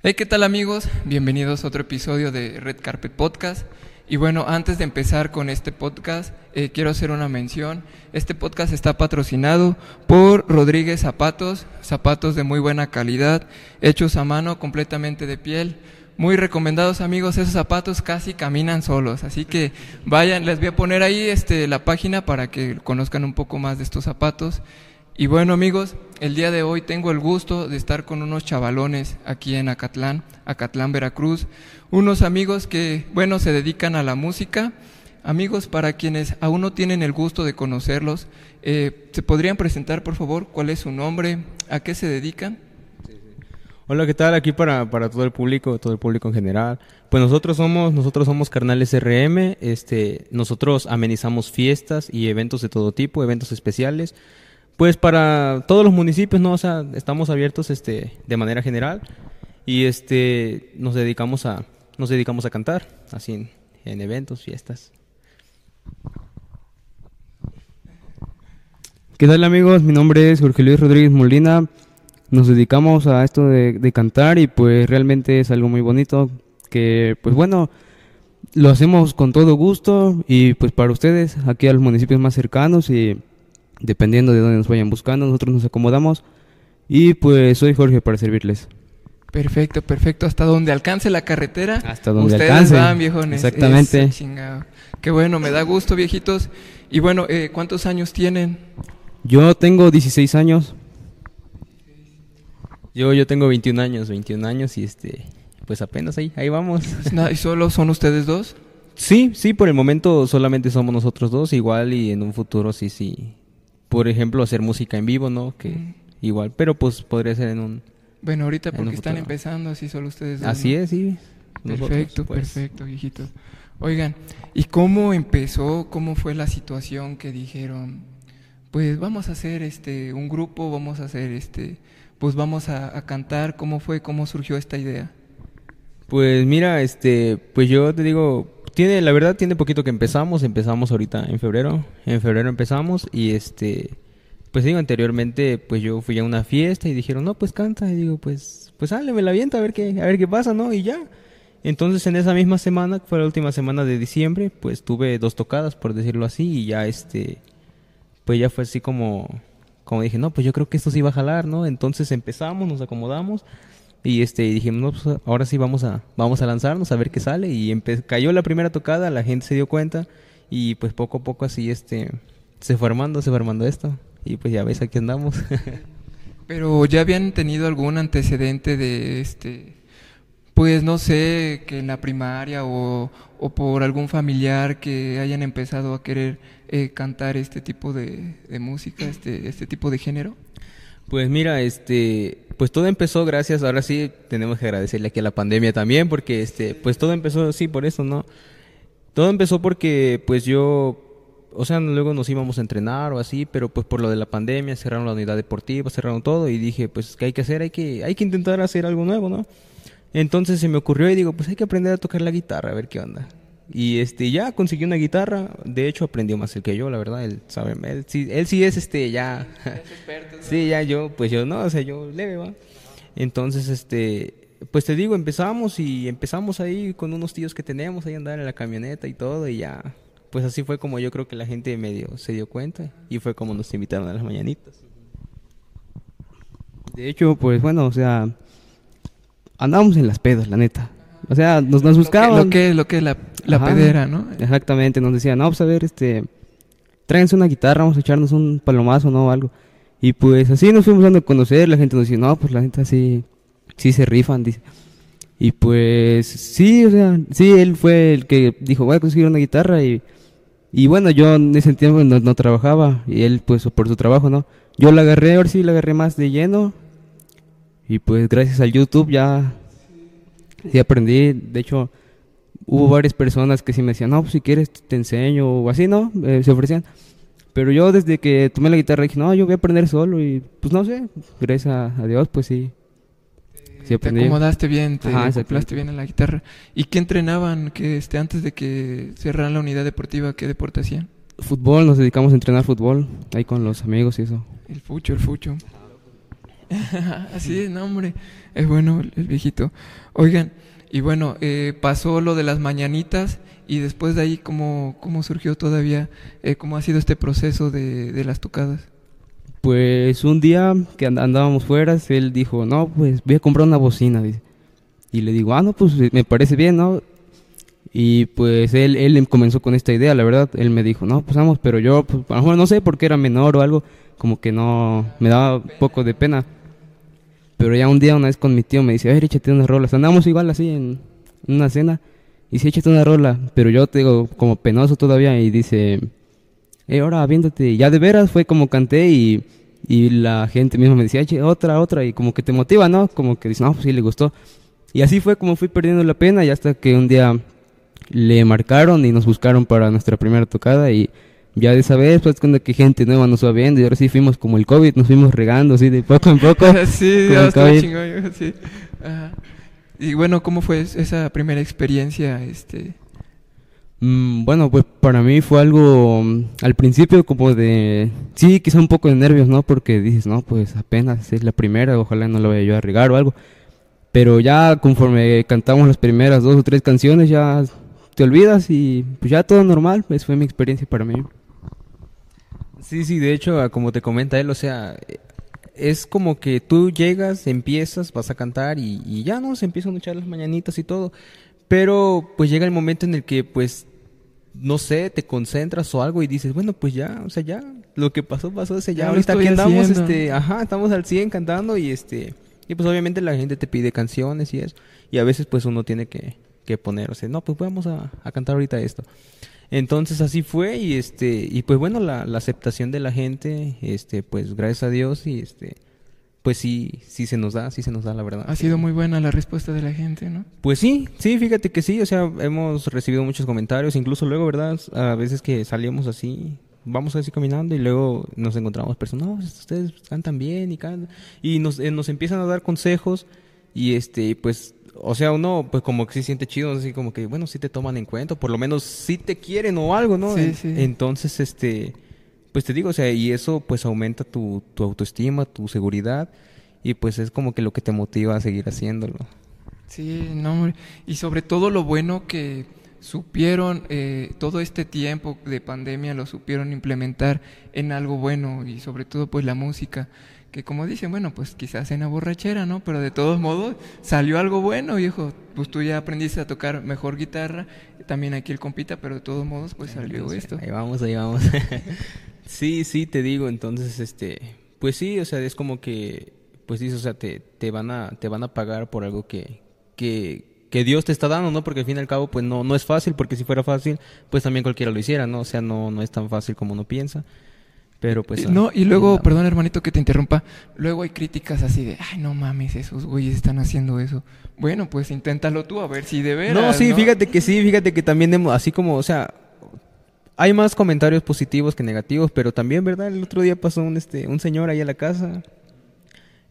Hey, ¿qué tal amigos? Bienvenidos a otro episodio de Red Carpet Podcast. Y bueno, antes de empezar con este podcast, eh, quiero hacer una mención. Este podcast está patrocinado por Rodríguez Zapatos, zapatos de muy buena calidad, hechos a mano, completamente de piel. Muy recomendados amigos, esos zapatos casi caminan solos, así que vayan, les voy a poner ahí este, la página para que conozcan un poco más de estos zapatos. Y bueno amigos, el día de hoy tengo el gusto de estar con unos chavalones aquí en Acatlán, Acatlán, Veracruz, unos amigos que, bueno, se dedican a la música. Amigos, para quienes aún no tienen el gusto de conocerlos, eh, ¿se podrían presentar, por favor? ¿Cuál es su nombre? ¿A qué se dedican? Hola, ¿qué tal? Aquí para, para todo el público, todo el público en general. Pues nosotros somos, nosotros somos Carnales RM, este, nosotros amenizamos fiestas y eventos de todo tipo, eventos especiales. Pues para todos los municipios, ¿no? O sea, estamos abiertos este, de manera general y este, nos dedicamos a, nos dedicamos a cantar, así en, eventos, fiestas. ¿Qué tal amigos? Mi nombre es Jorge Luis Rodríguez Molina. Nos dedicamos a esto de, de, cantar y pues realmente es algo muy bonito que pues bueno, lo hacemos con todo gusto y pues para ustedes aquí a los municipios más cercanos y dependiendo de dónde nos vayan buscando, nosotros nos acomodamos y pues soy Jorge para servirles. Perfecto, perfecto. Hasta donde alcance la carretera. Hasta donde ustedes alcance. van, viejones. Exactamente. Eso, chingado. Qué bueno, me da gusto, viejitos. Y bueno, eh, ¿cuántos años tienen? Yo tengo 16 años. Yo, yo tengo 21 años, 21 años y este, pues apenas ahí, ahí vamos. ¿Y solo son ustedes dos? Sí, sí, por el momento solamente somos nosotros dos, igual y en un futuro sí, sí, por ejemplo, hacer música en vivo, ¿no? Que mm. igual, pero pues podría ser en un... Bueno, ahorita porque están empezando, así solo ustedes. Dos, así ¿no? es, sí. Perfecto, pues. perfecto, viejitos. Oigan, ¿y cómo empezó? ¿Cómo fue la situación que dijeron? Pues vamos a hacer este un grupo, vamos a hacer este, pues vamos a, a cantar. ¿Cómo fue? ¿Cómo surgió esta idea? Pues mira, este, pues yo te digo, tiene, la verdad tiene poquito que empezamos, empezamos ahorita en febrero, en febrero empezamos y este, pues digo, anteriormente pues yo fui a una fiesta y dijeron, no, pues canta, y digo, pues, pues sale, me la avienta a ver qué, a ver qué pasa, ¿no? Y ya. Entonces en esa misma semana, fue la última semana de diciembre, pues tuve dos tocadas, por decirlo así, y ya este, pues ya fue así como, como dije, no, pues yo creo que esto sí va a jalar, ¿no? Entonces empezamos, nos acomodamos y este dijimos, pues ahora sí vamos a, vamos a lanzarnos a ver qué sale. Y cayó la primera tocada, la gente se dio cuenta y pues poco a poco así este se fue armando, se fue armando esto. Y pues ya ves, aquí andamos. Pero ya habían tenido algún antecedente de este, pues no sé, que en la primaria o, o por algún familiar que hayan empezado a querer eh, cantar este tipo de, de música, este, este tipo de género. Pues mira, este, pues todo empezó gracias, ahora sí tenemos que agradecerle aquí a la pandemia también, porque este, pues todo empezó, sí, por eso, ¿no? Todo empezó porque pues yo, o sea, luego nos íbamos a entrenar o así, pero pues por lo de la pandemia cerraron la unidad deportiva, cerraron todo y dije, pues, ¿qué hay que hacer? Hay que, hay que intentar hacer algo nuevo, ¿no? Entonces se me ocurrió y digo, pues hay que aprender a tocar la guitarra, a ver qué onda. Y este ya consiguió una guitarra, de hecho aprendió más el que yo, la verdad, él sabe, él sí, él sí es este ya Es experto, ¿no? Sí, ya yo pues yo no, o sea, yo leve, va. Entonces, este pues te digo, empezamos y empezamos ahí con unos tíos que tenemos ahí andar en la camioneta y todo y ya pues así fue como yo creo que la gente medio se dio cuenta y fue como nos invitaron a las mañanitas. De hecho, pues bueno, o sea, andábamos en las pedas, la neta. O sea, nos, nos buscaban. Lo que, lo que es la, la pedera, ¿no? Exactamente, nos decían, no, pues a ver, este, tráiganse una guitarra, vamos a echarnos un palomazo, ¿no? O algo. Y pues así nos fuimos dando a conocer, la gente nos decía, no, pues la gente así, sí se rifan, dice. Y pues sí, o sea, sí, él fue el que dijo, voy a conseguir una guitarra y, y bueno, yo en ese tiempo no, no trabajaba y él pues por su trabajo, ¿no? Yo la agarré, ahora sí la agarré más de lleno y pues gracias al YouTube ya sí aprendí, de hecho hubo varias personas que sí me decían, no, pues si quieres te enseño o así, ¿no? Eh, se ofrecían. Pero yo desde que tomé la guitarra dije, no, yo voy a aprender solo y pues no sé, gracias a, a Dios pues sí. Sí Te aprendí. acomodaste bien, te acoplaste bien en la guitarra. ¿Y qué entrenaban que este antes de que cerraran la unidad deportiva? ¿Qué deporte hacían? Fútbol, nos dedicamos a entrenar fútbol ahí con los amigos y eso. El fucho, el fucho. Así es, no, hombre. Es bueno el, viejito. Oigan, y bueno, eh, pasó lo de las mañanitas y después de ahí, ¿cómo, cómo surgió todavía? Eh, ¿Cómo ha sido este proceso de, de las tocadas? Pues un día que and- andábamos fuera, él dijo, no, pues voy a comprar una bocina. Y le digo, ah, no, pues me parece bien, ¿no? Y pues él, él comenzó con esta idea, la verdad. Él me dijo, no, pues vamos, pero yo, pues a lo mejor no sé porque era menor o algo, como que no, me daba un poco de pena. Pero ya un día, una vez con mi tío, me dice, a ver, échate unas rolas. Andamos igual así en una cena. Y dice, échate una rola. Pero yo te digo, como penoso todavía. Y dice, eh, ahora viéndote. Ya de veras fue como canté y, y la gente misma me decía, eche otra, otra. Y como que te motiva, ¿no? Como que dice, no, pues sí le gustó. Y así fue como fui perdiendo la pena. Y hasta que un día le marcaron y nos buscaron para nuestra primera tocada. Y ya de esa vez, pues cuando que gente nueva nos va viendo. Y ahora sí fuimos como el COVID, nos fuimos regando así de poco en poco. sí, chingón, sí. Ajá. Y bueno, ¿cómo fue esa primera experiencia? Este, Mm, bueno, pues para mí fue algo mm, al principio como de, sí, quizá un poco de nervios, ¿no? Porque dices, no, pues apenas es la primera, ojalá no la vaya yo a regar o algo. Pero ya conforme cantamos las primeras dos o tres canciones, ya te olvidas y pues ya todo normal, pues fue mi experiencia para mí. Sí, sí, de hecho, a- como te comenta él, o sea, es como que tú llegas, empiezas, vas a cantar y, y ya no, se empiezan a echar las mañanitas y todo. Pero pues llega el momento en el que pues, no sé, te concentras o algo y dices, bueno, pues ya, o sea, ya, lo que pasó, pasó, ese ya, ahorita aquí andamos, este, ajá, estamos al 100 cantando y este, y pues obviamente la gente te pide canciones y eso. Y a veces pues uno tiene que, que poner, o sea, no, pues vamos a, a cantar ahorita esto. Entonces así fue y este y pues bueno la, la aceptación de la gente este pues gracias a Dios y este pues sí sí se nos da sí se nos da la verdad ha sido muy buena la respuesta de la gente, ¿no? pues sí sí fíjate que sí o sea hemos recibido muchos comentarios incluso luego verdad a veces que salíamos así vamos así caminando y luego nos encontramos personas no pues, ustedes cantan bien y cantan y nos eh, nos empiezan a dar consejos y este pues o sea, uno pues como que sí siente chido, así como que bueno, sí te toman en cuenta, por lo menos sí te quieren o algo, ¿no? Sí, sí. Entonces, este, pues te digo, o sea, y eso pues aumenta tu, tu autoestima, tu seguridad y pues es como que lo que te motiva a seguir haciéndolo. Sí, no. Y sobre todo lo bueno que supieron eh, todo este tiempo de pandemia lo supieron implementar en algo bueno y sobre todo pues la música que como dicen bueno pues quizás en la borrachera no pero de todos modos salió algo bueno viejo pues tú ya aprendiste a tocar mejor guitarra también aquí el compita pero de todos modos pues salió esto Ahí vamos, ahí vamos. sí, sí, te digo, entonces, este, pues sí, o sea, es como que, pues dices, o sea, te, te van a, te van a pagar por algo que, que, que Dios te está dando, ¿no? Porque al fin y al cabo, pues no, no es fácil, porque si fuera fácil, pues también cualquiera lo hiciera, ¿no? O sea, no, no es tan fácil como uno piensa. Pero pues... ah, no, y luego, perdón hermanito que te interrumpa, luego hay críticas así de, ay no mames, esos güeyes están haciendo eso. Bueno, pues inténtalo tú a ver si de veras. No, sí, fíjate que sí, fíjate que también hemos, así como, o sea, hay más comentarios positivos que negativos, pero también, ¿verdad? El otro día pasó un este un señor ahí a la casa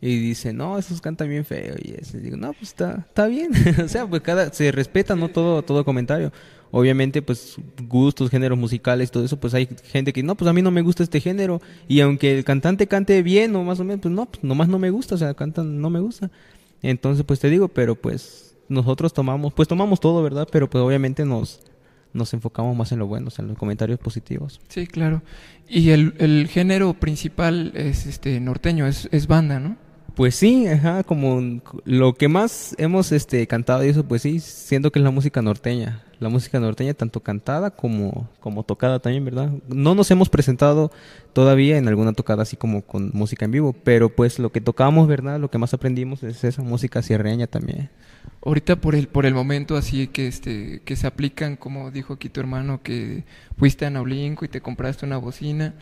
y dice, "No, esos cantan bien feo." Y ese digo, "No, pues está está bien." o sea, pues cada se respeta no todo todo comentario. Obviamente, pues gustos, géneros musicales, todo eso, pues hay gente que no, pues a mí no me gusta este género y aunque el cantante cante bien o más o menos, pues no, pues nomás no me gusta, o sea, cantan no me gusta. Entonces, pues te digo, pero pues nosotros tomamos, pues tomamos todo, ¿verdad? Pero pues obviamente nos, nos enfocamos más en lo bueno, o sea, en los comentarios positivos. Sí, claro. Y el, el género principal es este norteño, es, es banda, ¿no? Pues sí, ajá, como lo que más hemos este cantado y eso, pues sí, siento que es la música norteña. La música norteña, tanto cantada como, como tocada también, ¿verdad? No nos hemos presentado todavía en alguna tocada así como con música en vivo, pero pues lo que tocamos, ¿verdad? Lo que más aprendimos es esa música sierreña también. Ahorita por el por el momento así que este que se aplican como dijo aquí tu hermano que fuiste a Naulinco y te compraste una bocina.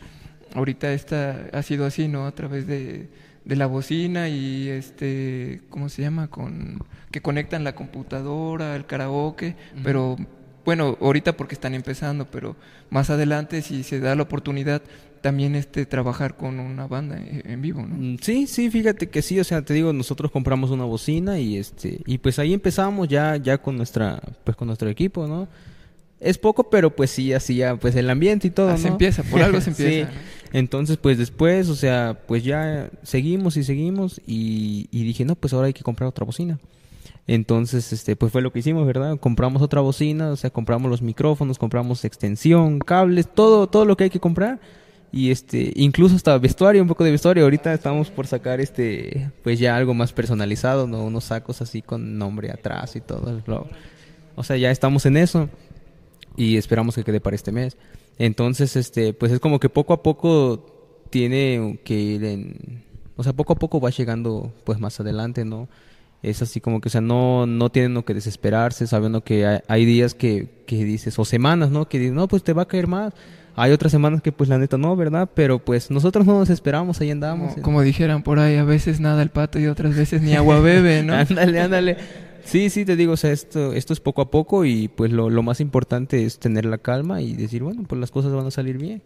Ahorita esta ha sido así, ¿no? A través de, de la bocina y este ¿cómo se llama? con que conectan la computadora, el karaoke, pero bueno, ahorita porque están empezando, pero más adelante si se da la oportunidad también este trabajar con una banda en en vivo, ¿no? Mm, Sí, sí, fíjate que sí, o sea, te digo, nosotros compramos una bocina y este y pues ahí empezamos ya ya con nuestra pues con nuestro equipo, ¿no? Es poco, pero pues sí, así ya, pues el ambiente y todo, Ah, se ¿no? empieza, por algo se empieza. Sí. Entonces, pues después, o sea, pues ya seguimos y seguimos y, y dije, no, pues ahora hay que comprar otra bocina. Entonces, este, pues fue lo que hicimos, ¿verdad? Compramos otra bocina, o sea, compramos los micrófonos, compramos extensión, cables, todo, todo lo que hay que comprar. Y este, incluso hasta vestuario, un poco de vestuario. Ahorita estamos por sacar este, pues ya algo más personalizado, ¿no? Unos sacos así con nombre atrás y todo. lo- O sea, ya estamos en eso y esperamos que quede para este mes. Entonces, este, pues es como que poco a poco tiene que ir en, o sea, poco a poco va llegando pues más adelante, ¿no? Es así como que, o sea, no, no tienen lo que desesperarse, sabiendo que hay, hay días que, que dices, o semanas, ¿no? Que dices, no, pues te va a caer más. Hay otras semanas que pues la neta no, ¿verdad? Pero pues nosotros no nos esperamos, ahí andamos. Como, como dijeran por ahí, a veces nada el pato y otras veces ni agua bebe, ¿no? ándale, ándale. Sí, sí, te digo, o sea, esto, esto es poco a poco y pues lo, lo más importante es tener la calma y decir, bueno, pues las cosas van a salir bien.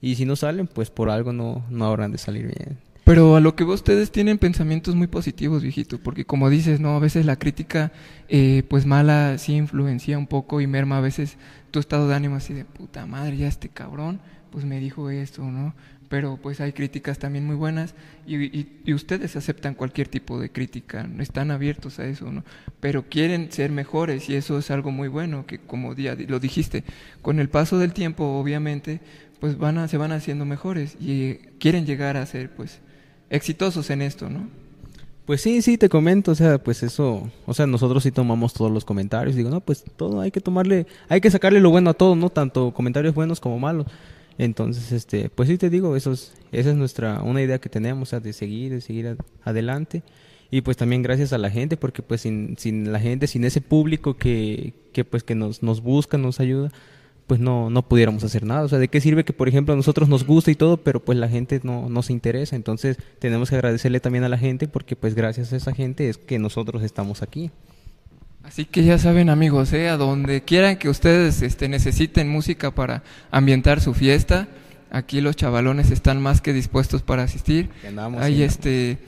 Y si no salen, pues por algo no, no habrán de salir bien. Pero a lo que vos ustedes tienen pensamientos muy positivos, viejito, porque como dices, ¿no? A veces la crítica, eh, pues mala, sí influencia un poco y merma a veces tu estado de ánimo así de puta madre, ya este cabrón, pues me dijo esto, ¿no? Pero pues hay críticas también muy buenas y, ustedes aceptan cualquier tipo de crítica, están abiertos a eso, ¿no? Pero quieren ser mejores y eso es algo muy bueno, que como ya lo dijiste, con el paso del tiempo, obviamente, pues van a, se van haciendo mejores y quieren llegar a ser, pues, exitosos en esto, ¿no? Pues sí, sí, te comento, o sea, pues eso, o sea, nosotros sí tomamos todos los comentarios, digo, no, pues todo hay que tomarle, hay que sacarle lo bueno a todo, ¿no? Tanto comentarios buenos como malos. Entonces, este, pues sí te digo, eso es, esa es nuestra, una idea que tenemos, de seguir, de seguir ad- adelante. Y pues también gracias a la gente, porque pues sin, sin la gente, sin ese público que, que pues que nos, nos busca, nos ayuda, pues no, no pudiéramos hacer nada. O sea, ¿de qué sirve que, por ejemplo, a nosotros nos gusta y todo, pero pues la gente no, no se interesa? Entonces tenemos que agradecerle también a la gente porque pues gracias a esa gente es que nosotros estamos aquí. Así que ya saben amigos, ¿eh? a donde quieran que ustedes este, necesiten música para ambientar su fiesta, aquí los chavalones están más que dispuestos para asistir. Andamos, Ahí este,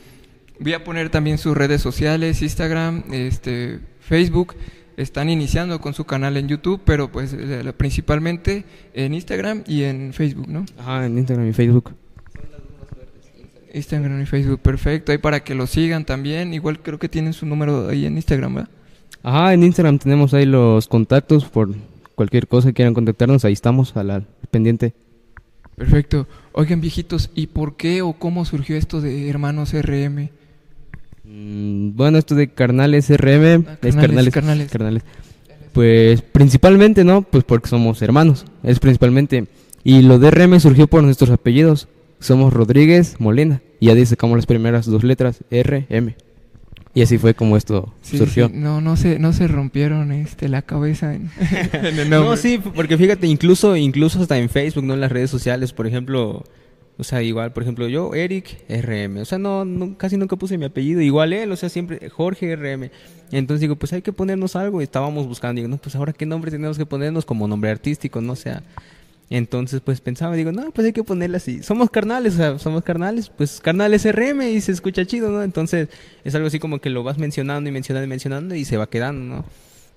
voy a poner también sus redes sociales, Instagram, este, Facebook. Están iniciando con su canal en YouTube, pero pues eh, principalmente en Instagram y en Facebook, ¿no? Ajá, en Instagram y Facebook. Instagram y Facebook, perfecto. Ahí para que lo sigan también. Igual creo que tienen su número ahí en Instagram, ¿verdad? Ajá, en Instagram tenemos ahí los contactos por cualquier cosa que quieran contactarnos, ahí estamos al, al pendiente. Perfecto. Oigan, viejitos, ¿y por qué o cómo surgió esto de Hermanos RM? Mm, bueno, esto de carnales RM, Ah, es carnales, carnales, carnales. carnales. Pues principalmente, ¿no? Pues porque somos hermanos, es principalmente. Y lo de RM surgió por nuestros apellidos. Somos Rodríguez Molina. Y ahí sacamos las primeras dos letras, RM. Y así fue como esto Sí, surgió. sí, No, no se, no se rompieron este, la cabeza en, en el No, sí, porque fíjate, incluso, incluso hasta en Facebook, ¿no? En las redes sociales, por ejemplo, o sea, igual, por ejemplo, yo, Eric RM, o sea, no, no, casi nunca puse mi apellido, igual él, o sea, siempre Jorge RM. Entonces digo, pues hay que ponernos algo, y estábamos buscando, digo, no, pues ahora qué nombre tenemos que ponernos como nombre artístico, no o sea. Entonces, pues pensaba, digo, no, pues hay que ponerle así. Somos carnales, o sea, somos carnales, pues carnales RM y se escucha chido, ¿no? Entonces, es algo así como que lo vas mencionando y mencionando y mencionando y se va quedando, ¿no?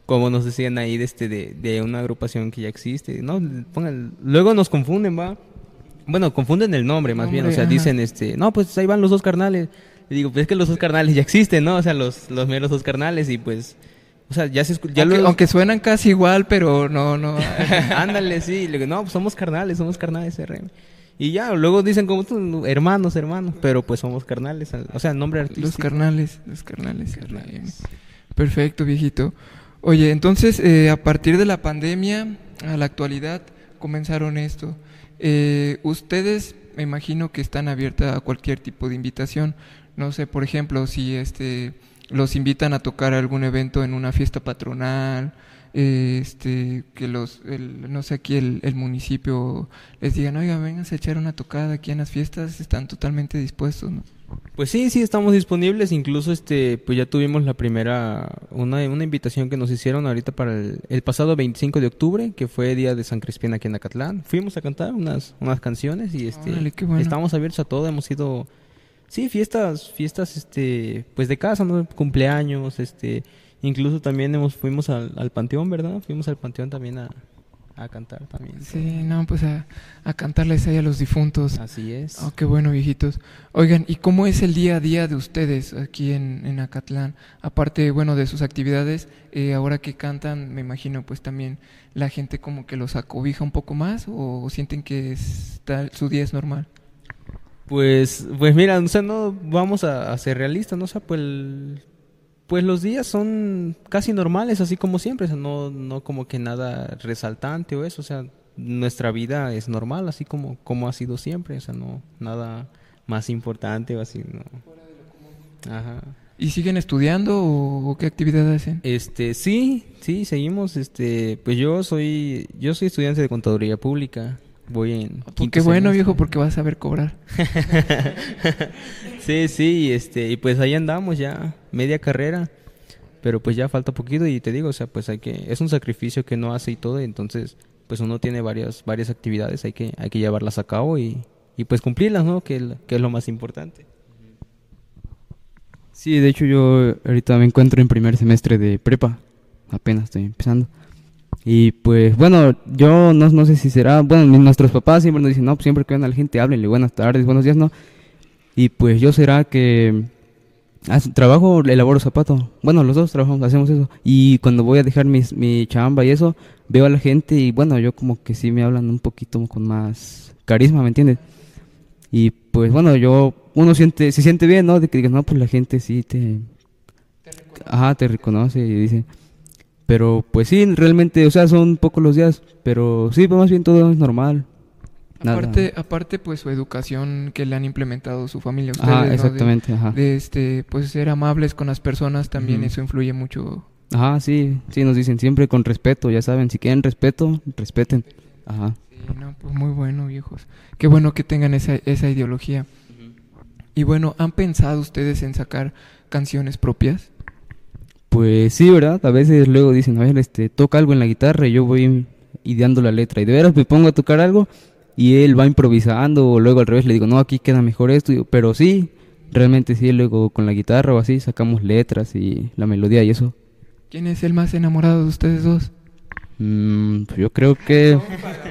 como nos decían ahí de este de, de una agrupación que ya existe no pongan luego nos confunden va bueno confunden el nombre más bien o sea ajá. dicen este no pues ahí van los dos carnales y digo pues es que los dos carnales ya existen no o sea los los meros dos carnales y pues o sea ya se ya aunque, suenan casi igual, pero no, no. ándale sí le digo no pues somos carnales somos carnales RM y ya luego dicen como hermanos hermanos pero pues somos carnales o sea nombre artístico Los carnales, los carnales. RM. Perfecto, viejito. Oye, entonces, eh, a partir de la pandemia a la actualidad, comenzaron esto. Eh, ustedes, me imagino que están abiertas a cualquier tipo de invitación. No sé, por ejemplo, si este los invitan a tocar algún evento en una fiesta patronal, este, que los, el- no sé, aquí el, el municipio les digan, oiga, vengan a echar una tocada aquí en las fiestas, están totalmente dispuestos, ¿no? Pues sí, sí, estamos disponibles. Incluso, este, pues ya tuvimos la primera, una, una invitación que nos hicieron ahorita para el, el pasado 25 de octubre, que fue día de San Crispín aquí en Acatlán. Fuimos a cantar unas, unas canciones y este, Órale, bueno. estamos abiertos a todo. Hemos ido, sí, fiestas, fiestas, este, pues de casa, ¿no? Cumpleaños, este, incluso también hemos, fuimos al, al panteón, ¿verdad? Fuimos al panteón también a, a cantar también. Sí, no, pues a, a cantarles ahí a los difuntos. Así es. Oh, qué bueno, viejitos. Oigan, ¿y cómo es el día a día de ustedes aquí en, en Acatlán? Aparte, bueno, de sus actividades, eh, ahora que cantan, me imagino, pues también la gente como que los acobija un poco más o sienten que está, su día es normal. Pues, pues mira, o sea, no vamos a, a ser realistas, ¿no? O sea, pues, el- pues los días son casi normales, así como siempre, o sea, no, no como que nada resaltante o eso, o sea, nuestra vida es normal, así como, como ha sido siempre, o sea, no, nada más importante o así, no. Ajá. ¿Y siguen estudiando o, o qué actividad hacen? Este, sí, sí, seguimos, este, pues yo soy, yo soy estudiante de contaduría pública, voy en Pues quinto qué bueno, semestre. viejo, porque vas a saber cobrar. sí, sí, este, y pues ahí andamos ya, media carrera, pero pues ya falta poquito y te digo, o sea, pues hay que, es un sacrificio que no hace y todo, y entonces, pues uno tiene varias, varias actividades, hay que, hay que llevarlas a cabo y, y pues cumplirlas, ¿no? Que, que es lo más importante. Sí, de hecho yo ahorita me encuentro en primer semestre de prepa, apenas estoy empezando. Y pues bueno, yo no, no sé si será, bueno, nuestros papás siempre nos dicen, no, pues siempre que ven a la gente, háblenle, buenas tardes, buenos días, ¿no? Y pues yo será que haz- trabajo, elaboro zapato, bueno, los dos trabajamos, hacemos eso. Y cuando voy a dejar mis, mi chamba y eso, veo a la gente y bueno, yo como que sí me hablan un poquito con más carisma, ¿me entiendes? Y pues bueno, yo, uno siente, se siente bien, ¿no? De que digas, no, pues la gente sí te... Ajá, te reconoce y dice... Pero pues sí, realmente, o sea, son pocos los días, pero sí, pues más bien todo es normal. Nada. Aparte, aparte, pues su educación que le han implementado su familia, ustedes, Ajá, ¿no? De- exactamente, ajá. De, este, pues ser amables con las personas también eso influye mucho. Ajá, sí, sí, nos dicen siempre con respeto, ya saben, si quieren respeto, respeten. Ajá. Sí, no, pues muy bueno, viejos. Qué bueno que tengan esa, esa ideología. Y bueno, ¿han pensado ustedes en sacar canciones propias? Pues sí, ¿verdad? A veces luego dicen, a ver, este, toca algo en la guitarra y yo voy ideando la letra. Y de veras me pongo a tocar algo y él va improvisando o luego al revés le digo, no, aquí queda mejor esto. Pero sí, realmente sí, luego con la guitarra o así sacamos letras y la melodía y eso. ¿Quién es el más enamorado de ustedes dos? Mm, pues yo creo que...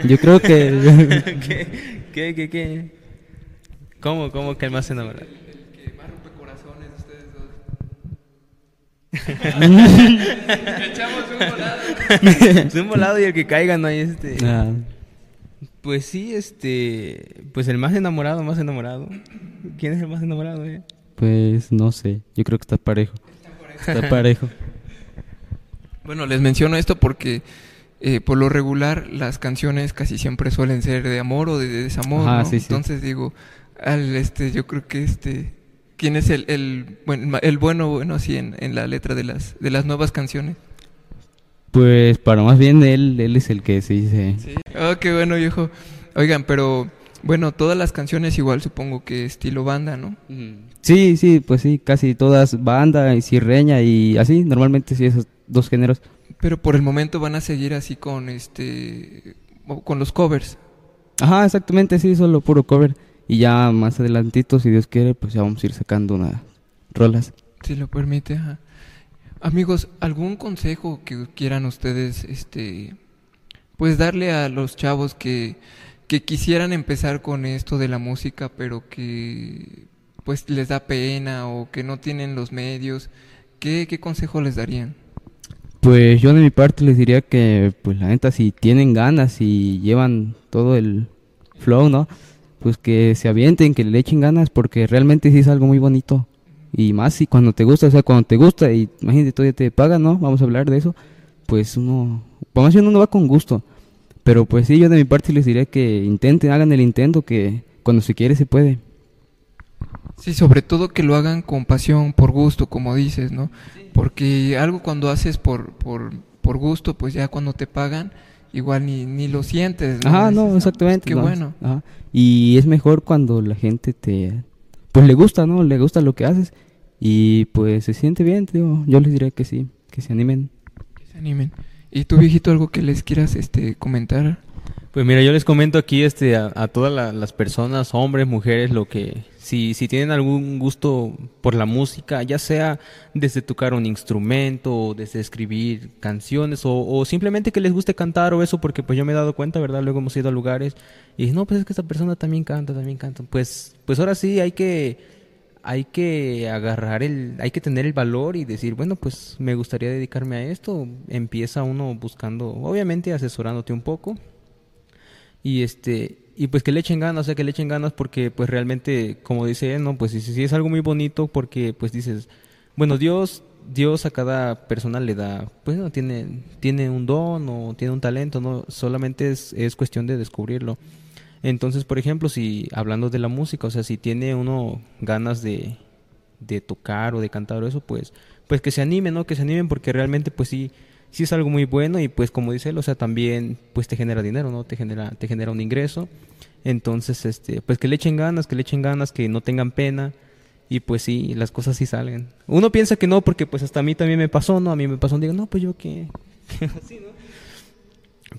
Yo creo que... ¿Qué? ¿Qué? ¿Qué? ¿Qué? ¿Cómo? ¿Cómo que el más enamorado? El que más rompe corazones de ustedes dos. Echamos un volado. Es un volado y el que caiga no hay este... Ah, Pues sí, este... Pues el más enamorado, más enamorado. ¿Quién es el más enamorado, eh? pues no sé, yo creo que está parejo. Está parejo. Bueno, les menciono esto porque eh, por lo regular las canciones casi siempre suelen ser de amor o de desamor, Ajá, ¿no? sí, sí. Entonces digo, al este, yo creo que este, ¿quién es el, el, buen- el bueno bueno así en, en la letra de las de las nuevas canciones? Pues para más bien él, él es el que se dice... Sí. Oh, qué bueno, viejo. Oigan, pero bueno, todas las canciones igual supongo que estilo banda, ¿no? Sí, sí, pues sí, casi todas banda y cirreña y así, normalmente sí esos dos géneros. Pero por el momento van a seguir así con este con los covers. Ajá, exactamente, sí, solo puro cover. Y ya más adelantito, si Dios quiere, pues ya vamos a ir sacando unas rolas. Si lo permite, ajá. Amigos, ¿algún consejo que quieran ustedes, este, pues darle a los chavos que, que quisieran empezar con esto de la música, pero que pues les da pena o que no tienen los medios? ¿Qué, qué consejo les darían? Pues yo de mi parte les diría que, pues la neta, si tienen ganas y llevan todo el flow, ¿no? Pues que se avienten, que le echen ganas, porque realmente sí es algo muy bonito. Y más si cuando te gusta, o sea, cuando te gusta y imagínate todavía te pagan, ¿no? Vamos a hablar de eso. Pues uno, más bien uno va con gusto. Pero pues sí, yo de mi parte les diría que intenten, hagan el intento, que cuando se quiere se puede. Sí, sobre todo que lo hagan con pasión, por gusto, como dices, ¿no? Porque algo cuando haces por, por, por gusto, pues ya cuando te pagan, igual ni, ni lo sientes. Ajá, no, Dices, exactamente. Qué no, bueno. ajá. Y es mejor cuando la gente te, pues le gusta, ¿no? Le gusta lo que haces y pues se siente bien, te digo. Yo les diría que sí, que se animen. Que se animen. ¿Y tú, viejito, algo que les quieras este, comentar? Pues mira, yo les comento aquí este, a, todas la- las personas, hombres, mujeres, lo que si, si tienen algún gusto por la música, ya sea desde tocar un instrumento, o desde escribir canciones, o, o simplemente que les guste cantar o eso, porque pues yo me he dado cuenta, ¿verdad? Luego hemos ido a lugares y no, pues es que esta persona también canta, también canta. Pues, pues ahora sí hay que, hay que agarrar el, hay que tener el valor y decir, bueno, pues me gustaría dedicarme a esto. Empieza uno buscando, obviamente asesorándote un poco y este y pues que le echen ganas, o sea, que le echen ganas porque pues realmente, como dice él, no, pues sí, es algo muy bonito porque pues dices, bueno, Dios Dios a cada persona le da, pues no tiene tiene un don o tiene un talento, no, solamente es es cuestión de descubrirlo. Entonces, por ejemplo, si hablando de la música, o sea, si tiene uno ganas de, de tocar o de cantar o eso, pues, pues que se animen, ¿no? Que se animen porque realmente, pues sí, sí es algo muy bueno y pues como dice él, o sea, también, pues te genera dinero, ¿no? Te genera, te genera un ingreso. Entonces, este, pues que le echen ganas, que le echen ganas, que no tengan pena y pues sí, las cosas sí salen. Uno piensa que no porque pues hasta a mí también me pasó, ¿no? A mí me pasó, digo, no, pues yo qué, así, ¿no?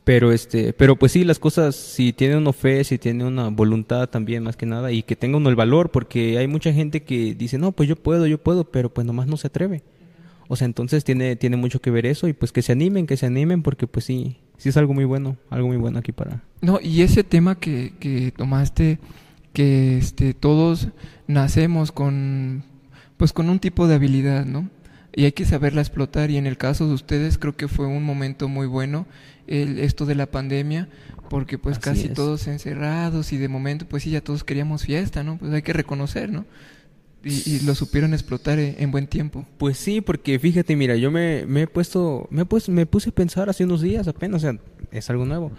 Pero este, pero pues sí, las cosas, si tiene uno fe, si tiene una voluntad también más que nada, y que tenga uno el valor, porque hay mucha gente que dice, no, pues yo puedo, yo puedo, pero pues nomás no se atreve. O sea, entonces tiene, tiene mucho que ver eso, y pues que se animen, que se animen, porque pues sí, sí es algo muy bueno, algo muy bueno aquí para... No, y ese tema que, que tomaste, que este, todos nacemos con, pues con un tipo de habilidad, ¿no? Y hay que saberla explotar. Y en el caso de ustedes, creo que fue un momento muy bueno el, esto de la pandemia, porque pues Así casi es. todos encerrados y de momento, pues sí, ya todos queríamos fiesta, ¿no? Pues hay que reconocer, ¿no? Y, y lo supieron explotar en, en buen tiempo. Pues sí, porque fíjate, mira, yo me, me he puesto, me, he puesto- me puse a pensar hace unos días apenas, o sea, es algo nuevo.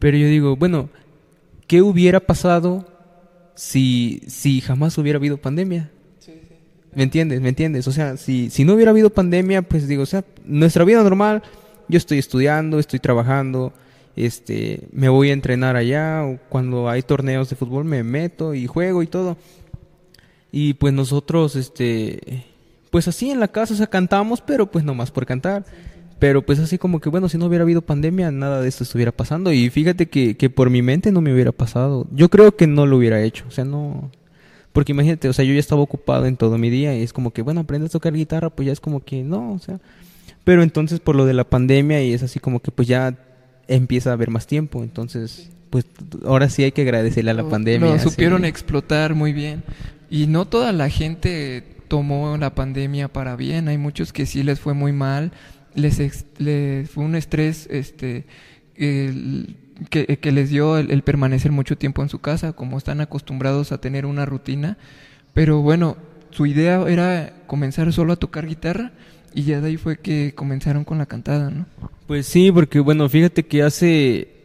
Pero yo digo, bueno, ¿qué hubiera pasado si, si jamás hubiera habido pandemia? ¿Me entiendes? ¿Me entiendes? O sea, si, si no hubiera habido pandemia, pues digo, o sea, nuestra vida normal, yo estoy estudiando, estoy trabajando, este, me voy a entrenar allá, o cuando hay torneos de fútbol me meto y juego y todo. Y pues nosotros, este, pues así en la casa, o sea, cantamos, pero pues nomás por cantar. Pero pues así como que, bueno, si no hubiera habido pandemia, nada de esto estuviera pasando. Y fíjate que, que por mi mente no me hubiera pasado. Yo creo que no lo hubiera hecho. O sea, no... Porque imagínate, o sea, yo ya estaba ocupado en todo mi día y es como que, bueno, aprendes a tocar guitarra, pues ya es como que no, o sea. Pero entonces por lo de la pandemia y es así como que pues ya empieza a haber más tiempo. Entonces, pues ahora sí hay que agradecerle a la pandemia. Lo sí. supieron explotar muy bien. Y no toda la gente tomó la pandemia para bien. Hay muchos que sí les fue muy mal. Les, les fue un estrés este, que, les dio el permanecer mucho tiempo en su casa, como están acostumbrados a tener una rutina. Pero bueno, su idea era comenzar solo a tocar guitarra y ya de ahí fue que comenzaron con la cantada, ¿no? Pues sí, porque bueno, fíjate que hace...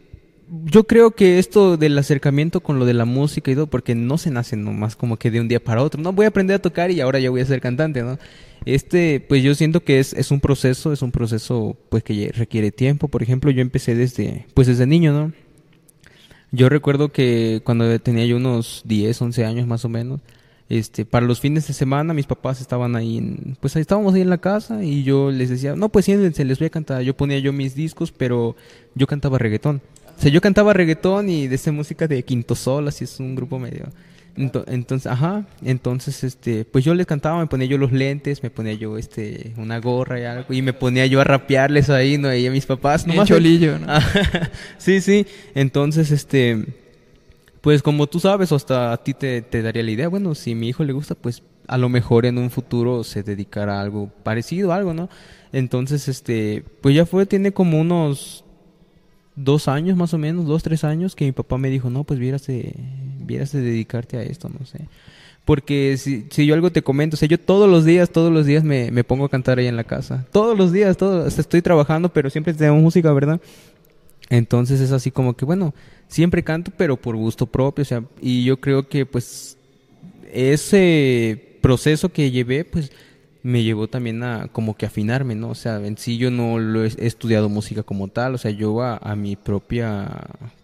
Yo creo que esto del acercamiento con lo de la música y todo, porque no se nace nomás como que de un día para otro, no voy a aprender a tocar y ahora ya voy a ser cantante, ¿no? Este, pues yo siento que es, es un proceso, es un proceso pues que requiere tiempo. Por ejemplo, yo empecé desde, pues desde niño, ¿no? Yo recuerdo que cuando tenía yo unos 10, 11 años más o menos, este, para los fines de semana mis papás estaban ahí, en, pues ahí estábamos ahí en la casa y yo les decía, no, pues siéntense, les voy a cantar. Yo ponía yo mis discos, pero yo cantaba reggaetón. O sea, yo cantaba reggaetón y de esa música de Quinto Sol, así es un grupo medio. Ento- Entonces, ajá, entonces, este, pues yo les cantaba, me ponía yo los lentes, me ponía yo, este, una gorra y algo, y me ponía yo a rapearles ahí, ¿no? Ahí a mis papás, nomás- cholillo, ¿no? Sí, sí. Entonces, este, pues como tú sabes, hasta a ti te, te daría la idea, bueno, si a mi hijo le gusta, pues a lo mejor en un futuro se dedicará a algo parecido, algo, ¿no? Entonces, este, pues ya fue, tiene como unos dos años más o menos, dos, tres años, que mi papá me dijo, no, pues vieras de, dedicarte a esto, no sé. Porque si, si yo algo te comento, o sea, yo todos los días, todos los días me, me pongo a cantar ahí en la casa. Todos los días, todos, estoy trabajando, pero siempre tengo música, ¿verdad? Entonces es así como que, bueno, siempre canto, pero por gusto propio, o sea, y yo creo que pues ese proceso que llevé, pues me llevó también a como que afinarme, ¿no? O sea, en sí yo no lo he, estudiado música como tal, o sea, yo a mi propia,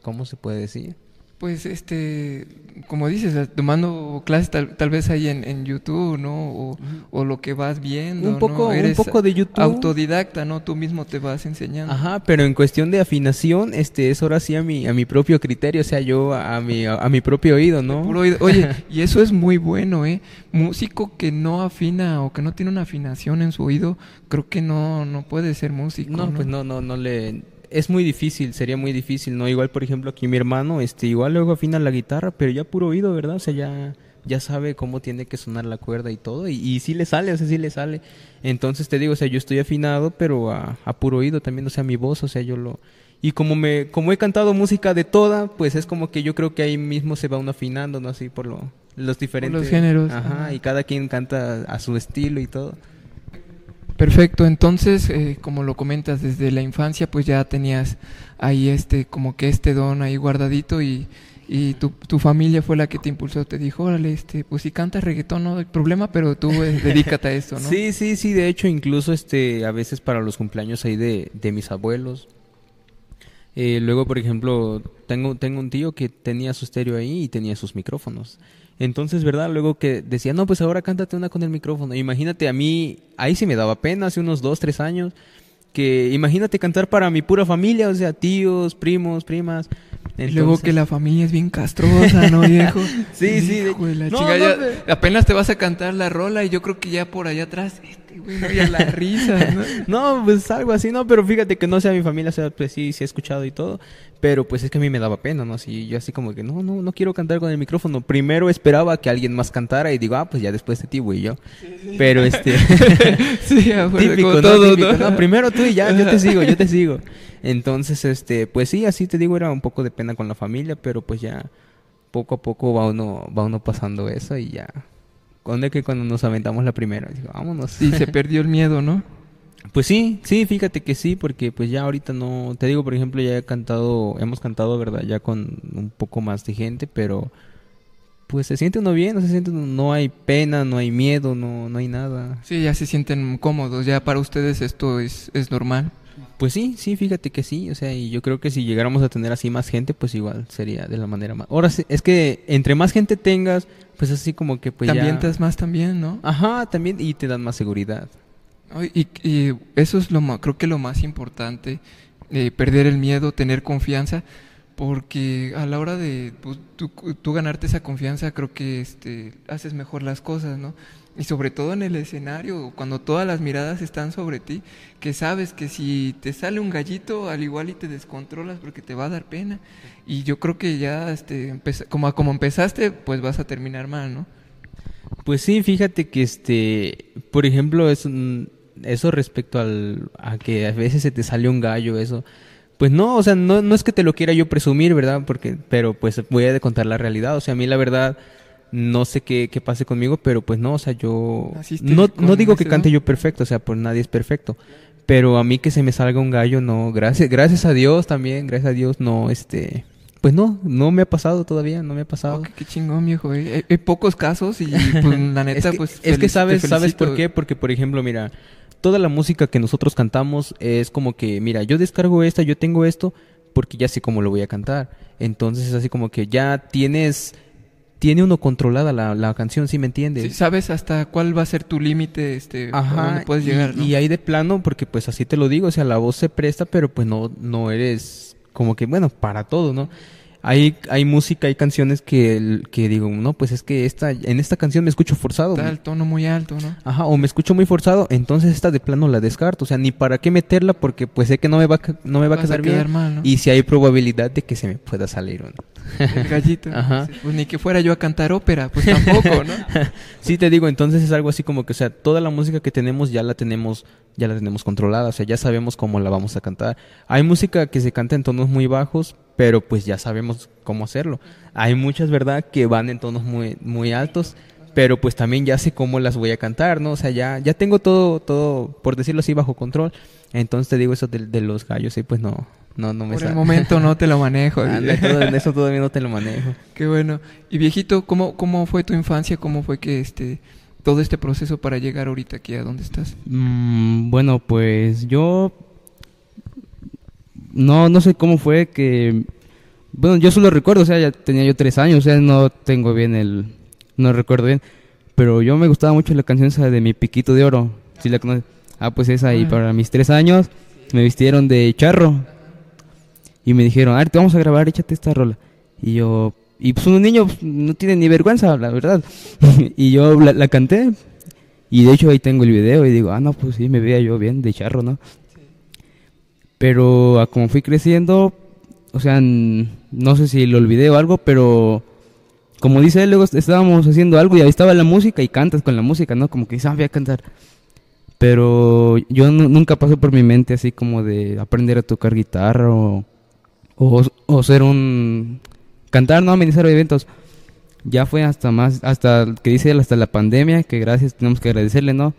¿cómo se puede decir? Pues este, como dices, eh, tomando clases tal, tal vez ahí en, en YouTube, ¿no? O, o lo que vas viendo, Un poco- ¿no? un poco de YouTube. Autodidacta, ¿no? Tú mismo te vas enseñando. Ajá, pero en cuestión de afinación, este, es ahora sí a mi, a mi propio criterio, o sea, yo a, mi, a, mi propio oído, ¿no? Puro oído. Oye, y eso es muy bueno, ¿eh? Músico que no afina o que no tiene una afinación en su oído, creo que no, no puede ser músico. No, pues no, no, no le... Es muy difícil, sería muy difícil, ¿no? Igual, por ejemplo, aquí mi hermano, este, igual luego afina la guitarra, pero ya puro oído, ¿verdad? O sea, ya, ya sabe cómo tiene que sonar la cuerda y todo, y, y sí le sale, o sea, sí le sale. Entonces te digo, o sea, yo estoy afinado, pero a, a puro oído también, o sea, mi voz, o sea, yo lo... Y como me, como he cantado música de toda, pues es como que yo creo que ahí mismo se va uno afinando, ¿no? Así por lo, los diferentes... géneros, Ajá, ajá. y cada quien canta a su estilo y todo. Perfecto, entonces, eh, como lo comentas, desde la infancia, pues ya tenías ahí este, como que este don ahí guardadito y, y tu, tu familia fue la que te impulsó, te dijo, órale, este, pues si cantas reggaetón no hay problema, pero tú eh, dedícate a esto, ¿no? Sí, sí, sí, de hecho incluso este a veces para los cumpleaños ahí de, de mis abuelos. Eh, luego, por ejemplo, tengo, tengo un tío que tenía su estéreo ahí y tenía sus micrófonos. Entonces, ¿verdad? Luego que decía, no, pues ahora cántate una con el micrófono. Imagínate, a mí, ahí sí me daba pena, hace unos dos, tres años, que imagínate cantar para mi pura familia, o sea, tíos, primos, primas. Y luego Entonces- que la familia es bien castrosa, ¿no, viejo? Sí, sí, de- Hijo de la No, no, ya apenas te vas a cantar la rola y yo creo que ya por allá atrás, güey, no ya la risa, ¿no? No, pues algo así, no, pero fíjate que no sea mi familia, o sea, pues sí, sí he escuchado y todo, pero pues es que a mí me daba pena, ¿no? Así, yo así como que, no, no, no quiero cantar con el micrófono. Primero esperaba que alguien más cantara y digo, ah, pues ya después de ti, güey, yo. Pero este, Sí, típico, todo, Típico, ¿no? no, primero tú y ya, yo te sigo, yo te sigo. Entonces, este, pues sí, así te digo, era un poco de pena con la familia, pero pues ya poco a poco va uno, va uno pasando eso y ya. ¿Cuándo es que cuando nos aventamos la primera? Digo, vámonos. Sí, se perdió el miedo, ¿no? Pues sí, sí, fíjate que sí, porque pues ya ahorita no, te digo, por ejemplo, ya he cantado, hemos cantado, ¿verdad? Ya con un poco más de gente, pero pues se siente uno bien, no se siente, uno- no hay pena, no hay miedo, no, no hay nada. Sí, ya se sienten cómodos, ya para ustedes esto es, es normal. Pues sí, sí, fíjate que sí, o sea, y yo creo que si llegáramos a tener así más gente, pues igual sería de la manera más. Ahora sí, es que entre más gente tengas, pues así como que pues también ya... te das más también, ¿no? Ajá, también, y te dan más seguridad. Y, y eso es lo más, creo que lo más importante, eh, perder el miedo, tener confianza, porque a la hora de pues, tú, tú ganarte esa confianza, creo que este, haces mejor las cosas, ¿no? Y sobre todo en el escenario, cuando todas las miradas están sobre ti, que sabes que si te sale un gallito, al igual y te descontrolas porque te va a dar pena. Y yo creo que ya, este, como, como empezaste, pues vas a terminar mal, ¿no? Pues sí, fíjate que este, por ejemplo, es un- eso respecto al, a que a veces se te sale un gallo, eso. Pues no, o sea, no, no es que te lo quiera yo presumir, ¿verdad? Porque, pero pues voy a contar la realidad. O sea, a mí la verdad, no sé qué, qué pase conmigo, pero pues no, o sea, yo no, no digo que cante yo perfecto, o sea, pues nadie es perfecto. Pero a mí que se me salga un gallo, no, gracias, gracias a Dios también, gracias a Dios, no, este, pues no, no me ha pasado todavía, no me ha pasado. Qué, chingón, viejo. eh. Hay, hay pocos casos y pues la neta, es que, pues... es que sabes, ¿sabes por qué? Porque, por ejemplo, mira, toda la música que nosotros cantamos es como que, mira, yo descargo esta, yo tengo esto, porque ya sé cómo lo voy a cantar. Entonces es así como que ya tienes, tiene uno controlada la, la canción, ¿sí me entiendes? Sí, sabes hasta cuál va a ser tu límite, este, Ajá, dónde puedes y, llegar, ¿no? y ahí de plano, porque pues así te lo digo, o sea, la voz se presta, pero pues no, no eres como que, bueno, para todo, ¿no? Hay, hay música, hay canciones que, que digo, no, pues es que esta, en esta canción me escucho forzado. Está el tono muy alto, ¿no? Ajá, o me escucho muy forzado, entonces esta de plano la descarto, o sea, ni para qué meterla porque pues sé que no me va no me va a quedar bien mal, ¿no? y si hay probabilidad de que se me pueda salir uno. El gallito. Ajá. Pues ni que fuera yo a cantar ópera, pues tampoco, ¿no? Sí, te digo, entonces es algo así como que, o sea, toda la música que tenemos ya la tenemos, ya la tenemos controlada, o sea, ya sabemos cómo la vamos a cantar. Hay música que se canta en tonos muy bajos, pero pues ya sabemos cómo hacerlo. Hay muchas, ¿verdad?, que van en tonos muy, muy altos, pero pues también ya sé cómo las voy a cantar, ¿no? O sea, ya, ya tengo todo, todo, por decirlo así, bajo control. Entonces te digo eso de, de los gallos, y pues no, no, no me Por el sale. momento no te lo manejo. Anda, todo- eso todavía no te lo manejo. Qué bueno. Y viejito, ¿cómo, ¿cómo fue tu infancia? ¿Cómo fue que este todo este proceso para llegar ahorita aquí a donde estás? Mm, bueno, pues yo no no sé cómo fue que Bueno, yo solo recuerdo, o sea, ya tenía yo tres años, o sea, no tengo bien el... No recuerdo bien. Pero yo me gustaba mucho la canción esa de Mi Piquito de Oro. ¿Sí la conoces? Ah, pues esa, y Ah. para mis tres años me vistieron de charro. Y me dijeron, a ver, te vamos a grabar, échate esta rola. Y yo... Y pues un niño pues, no tiene ni vergüenza, la verdad. y yo la, la canté. Y de hecho ahí tengo el video y digo, ah, no, pues sí, me veía yo bien de charro, ¿no? Pero a como fui creciendo, o sea, no sé si lo olvidé o algo, pero como dice él, luego est- estábamos haciendo algo y ahí estaba la música y cantas con la música, ¿no? Como que sabía cantar. Pero yo nu- nunca pasó por mi mente así como de aprender a tocar guitarra o, o, o ser un... Cantar, no, amenizar eventos. Ya fue hasta más, hasta que dice él, hasta la pandemia, que gracias, tenemos que agradecerle, ¿no?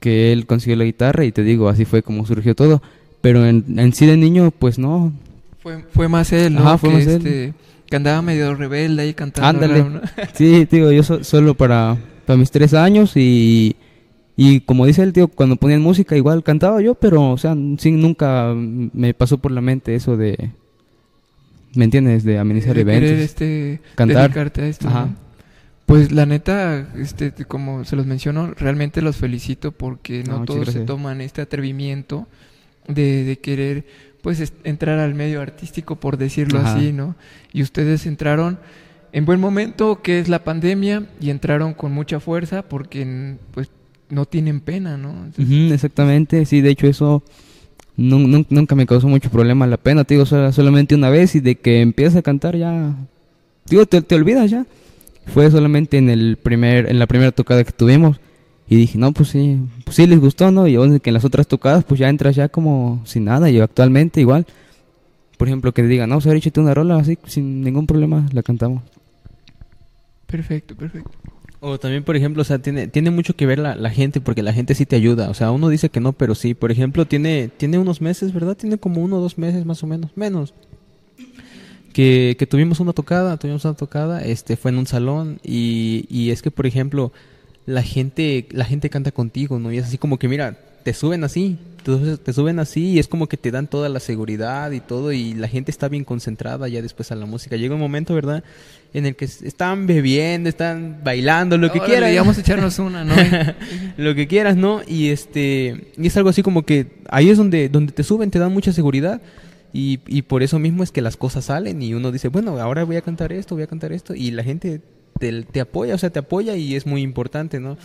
Que él consiguió la guitarra y te digo, así fue como surgió todo. Pero en, en sí de niño, pues no, Fue, fue más él, ¿no? Ajá, fue que, más él. este, que andaba medio rebelde ahí cantando. Ándale. ¿no? Sí, digo, yo so- solo para, para mis tres años y, y como dice el tío, cuando ponían música igual cantaba yo, pero o sea, sin nunca me pasó por la mente eso de, ¿me entiendes? De amenizar de eventos. este, cantar. dedicarte a esto. Ajá. ¿no? Pues la neta, este, como se los menciono, realmente los felicito porque No, todos se toman este atrevimiento de, de querer pues entrar al medio artístico por decirlo Ajá. así, ¿no? Y ustedes entraron en buen momento, que es la pandemia, y entraron con mucha fuerza porque pues no tienen pena, ¿no? Entonces, exactamente, sí, de hecho eso nun- nun- nunca me causó mucho problema la pena, te digo, sola- solamente una vez y de que empiezas a cantar ya, digo, te, te olvidas ya. Fue solamente en el primer, en la primera tocada que tuvimos y dije, no, pues sí, pues sí les gustó, ¿no? Y donde que en las otras tocadas pues ya entras ya como sin nada y actualmente igual. Por ejemplo, que te digan, no, o sea, échate una rola así, sin ningún problema, la cantamos. Perfecto, perfecto. O también, por ejemplo, o sea, tiene, tiene mucho que ver la, la gente, porque la gente sí te ayuda. O sea, uno dice que no, pero sí. Por ejemplo, tiene, tiene unos meses, ¿verdad? Tiene como uno o dos meses más o menos, menos. Que, que tuvimos una tocada, tuvimos una tocada, este, fue en un salón, y, y es que, por ejemplo, la gente, la gente canta contigo, ¿no? Y es así como que, mira, te suben así, te, te suben así y es como que te dan toda la seguridad y todo y la gente está bien concentrada ya después a la música. Llega un momento, ¿verdad? En el que están bebiendo, están bailando, lo que Órale, quieran. Vamos a echarnos una, ¿no? lo que quieras, ¿no? Y este y es algo así como que ahí es donde donde te suben, te dan mucha seguridad y, y por eso mismo es que las cosas salen y uno dice, bueno, ahora voy a cantar esto, voy a cantar esto y la gente te, te apoya, o sea, te apoya y es muy importante, ¿no?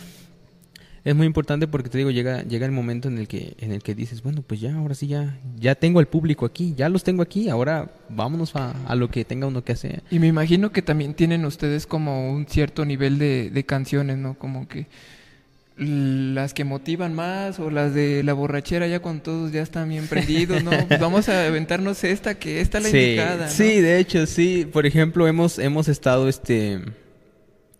Es muy importante porque te digo, llega llega el momento en el que en el que dices, bueno, pues ya ahora sí ya ya tengo al público aquí, ya los tengo aquí, ahora vámonos a, a lo que tenga uno que hacer. Y me imagino que también tienen ustedes como un cierto nivel de, de canciones, ¿no? Como que las que motivan más o las de la borrachera ya cuando todos ya están bien prendidos, ¿no? Pues vamos a aventarnos esta, que esta es la sí, indicada, ¿no? Sí, de hecho, sí. Por ejemplo, hemos, hemos estado, este...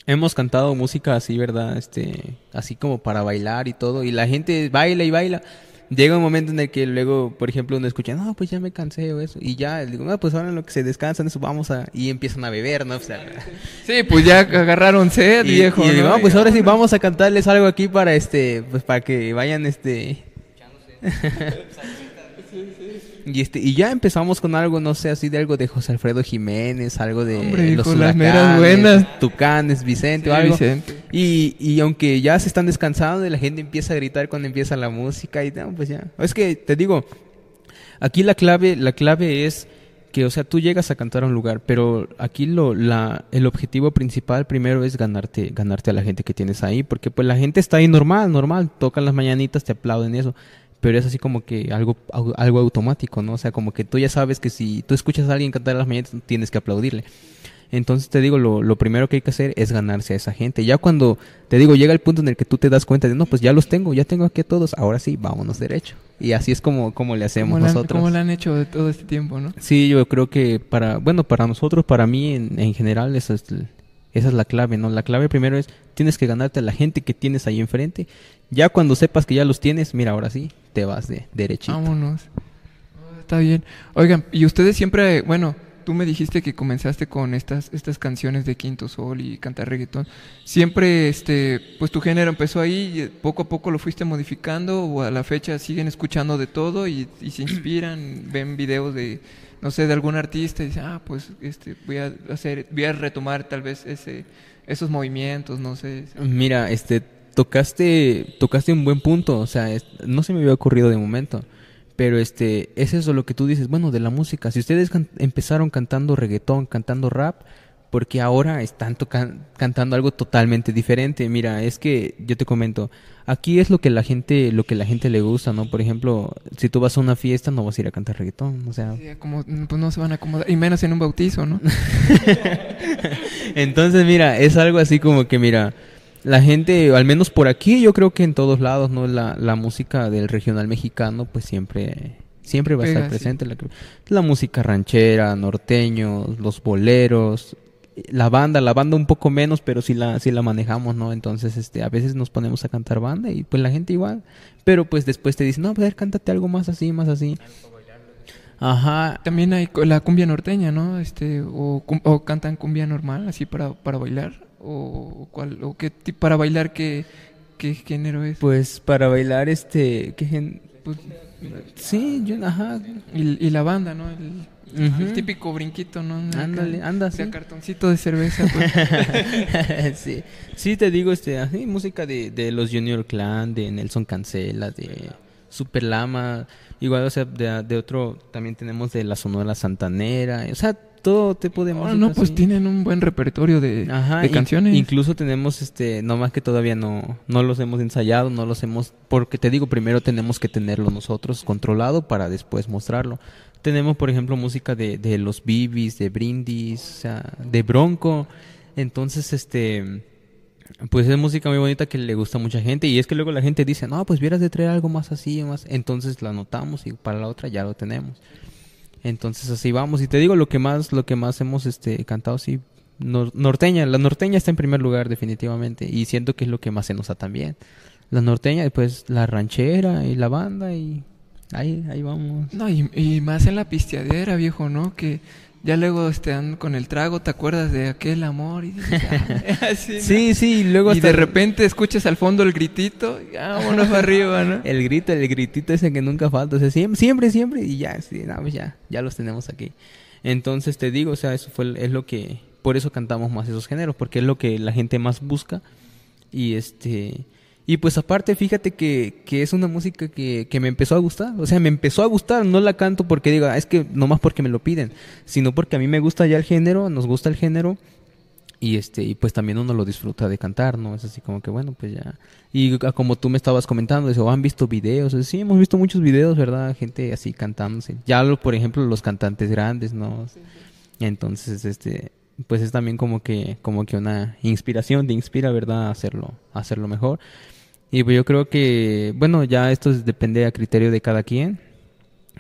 Hemos cantado música así, ¿verdad? Este, así como para bailar y todo. Y la gente baila y baila. Llega un momento en el que luego, por ejemplo, uno escucha, no, pues ya me cansé o eso. Y ya, digo, no, pues ahora en lo que se descansan, eso vamos a... Y empiezan a beber, ¿no? O sea, Sí, pues ya agarraron sed, y, viejo, y digo, ¿no? "Ah, pues ahora sí vamos a cantarles algo aquí para este, pues para que vayan este y este y ya empezamos con algo, no sé, así de algo de José Alfredo Jiménez, algo de Hombre, los hijo, las meras Huracanes, buenas. Tucanes, Vicente Sí, o algo. Vicente. Y, y aunque ya se están descansando y la gente empieza a gritar cuando empieza la música y no, pues ya. Es que te digo, aquí la clave, la clave es que, o sea, tú llegas a cantar a un lugar, pero aquí lo, la, el objetivo principal primero es ganarte, ganarte a la gente que tienes ahí, porque pues la gente está ahí normal, normal, tocan las mañanitas, te aplauden y eso, pero es así como que algo, algo automático, ¿no? O sea, como que tú ya sabes que si tú escuchas a alguien cantar las mañanitas, tienes que aplaudirle. Entonces te digo, lo, lo primero que hay que hacer es ganarse a esa gente. Ya cuando, te digo, llega el punto en el que tú te das cuenta de, no, pues ya los tengo, ya tengo aquí a todos, ahora sí, vámonos derecho. Y así es como, como le hacemos ¿Cómo la han- nosotros. ¿Cómo lo han hecho de todo este tiempo, no? Sí, yo creo que para, bueno, para nosotros, para mí en, en general, esa es, el- esa es la clave, ¿no? La clave primero es, tienes que ganarte a la gente que tienes ahí enfrente. Ya cuando sepas que ya los tienes, mira, ahora sí, te vas de derechito. Vámonos. Está bien. Oigan, y ustedes siempre, bueno, tú me dijiste que comenzaste con estas, estas canciones de Quinto Sol y cantar reggaetón. ¿Siempre, este, pues tu género empezó ahí y poco a poco lo fuiste modificando o a la fecha siguen escuchando de todo y, y se inspiran, ven videos de, no sé, de algún artista y dicen, ah, pues, este, voy a hacer, voy a retomar tal vez ese, esos movimientos, no sé. Mira, este, tocaste, tocaste un buen punto, o sea, no se me había ocurrido de momento. Pero este, es eso lo que tú dices, bueno, de la música. Si ustedes can- empezaron cantando reggaetón, cantando rap, porque ahora están cantando algo totalmente diferente. Mira, es que yo te comento, aquí es lo que la gente, lo que la gente le gusta, ¿no? Por ejemplo, si tú vas a una fiesta no vas a ir a cantar reggaetón, o sea, Sí, como, pues no se van a acomodar, y menos en un bautizo, ¿no? Entonces, mira, es algo así como que, mira, la gente, al menos por aquí, yo creo que en todos lados, ¿no? La, la música del regional mexicano, pues siempre, siempre va a Pega, estar sí. presente. La, la música ranchera, norteños, los boleros, la banda, la banda un poco menos, pero sí la, sí la manejamos, ¿no? Entonces, este, a veces nos ponemos a cantar banda y pues la gente igual. Pero pues después te dicen, no, pues, a ver, cántate algo más así, más así. Ajá, También hay la cumbia norteña, ¿no? Este, o, o cantan cumbia normal, así para, para bailar, o cuál, o qué tipo, para bailar qué, qué género es. pues para bailar, este, ¿qué gen- Pues, Sí, yo, ajá, y, y la banda, ¿no? El, típico brinquito, ¿no? Ándale, anda, sí. cartoncito de cerveza, pues. sí. sí, te digo, este, así, música de, de los Junior Clan, de Nelson Cancela, de Super Lama, igual, o sea, de, de otro, también tenemos de la Sonora Santanera, o sea, todo tipo de No, música. no, pues así. tienen un buen repertorio de, Ajá, de in- canciones. incluso tenemos, este, no más que todavía no, no los hemos ensayado, no los hemos, porque te digo, primero tenemos que tenerlo nosotros controlado para después mostrarlo. Tenemos, por ejemplo, música de, de los Bibis, de Brindis, de Bronco. Entonces, este, pues es música muy bonita que le gusta a mucha gente. Y es que luego la gente dice, no, pues vieras de traer algo más así, más. Entonces la anotamos y para la otra ya lo tenemos. Entonces así vamos. Y te digo lo que más, lo que más hemos este, cantado, sí, nor- norteña. La norteña está en primer lugar, definitivamente. Y siento que es lo que más se nos da también. La norteña, después la ranchera y la banda y ahí, ahí vamos. No, y, y más en la pisteadera, viejo, ¿no? Que ya luego están con el trago, ¿te acuerdas de aquel amor? Y dices, "Ah", así, ¿no? Sí, sí, y luego y hasta de repente escuchas al fondo el gritito, y vámonos arriba, ¿no? el grito, el gritito ese que nunca falta, o sea, siempre, siempre, siempre, y ya, sí, no, pues ya, ya los tenemos aquí. Entonces te digo, o sea, eso fue, es lo que, por eso cantamos más esos géneros, porque es lo que la gente más busca, y este, y pues aparte, fíjate que, que es una música que, que me empezó a gustar, o sea, me empezó a gustar, no la canto porque digo, "Ah, es que nomás porque me lo piden, sino porque a mí me gusta ya el género, nos gusta el género, y este y pues también uno lo disfruta de cantar no es así como que bueno pues ya. Y como tú me estabas comentando eso han visto videos sí hemos visto muchos videos verdad gente así cantándose. Ya lo, por ejemplo los cantantes grandes no entonces este pues es también como que como que una inspiración te inspira verdad a hacerlo a hacerlo mejor y pues yo creo que bueno ya esto es- depende a criterio de cada quien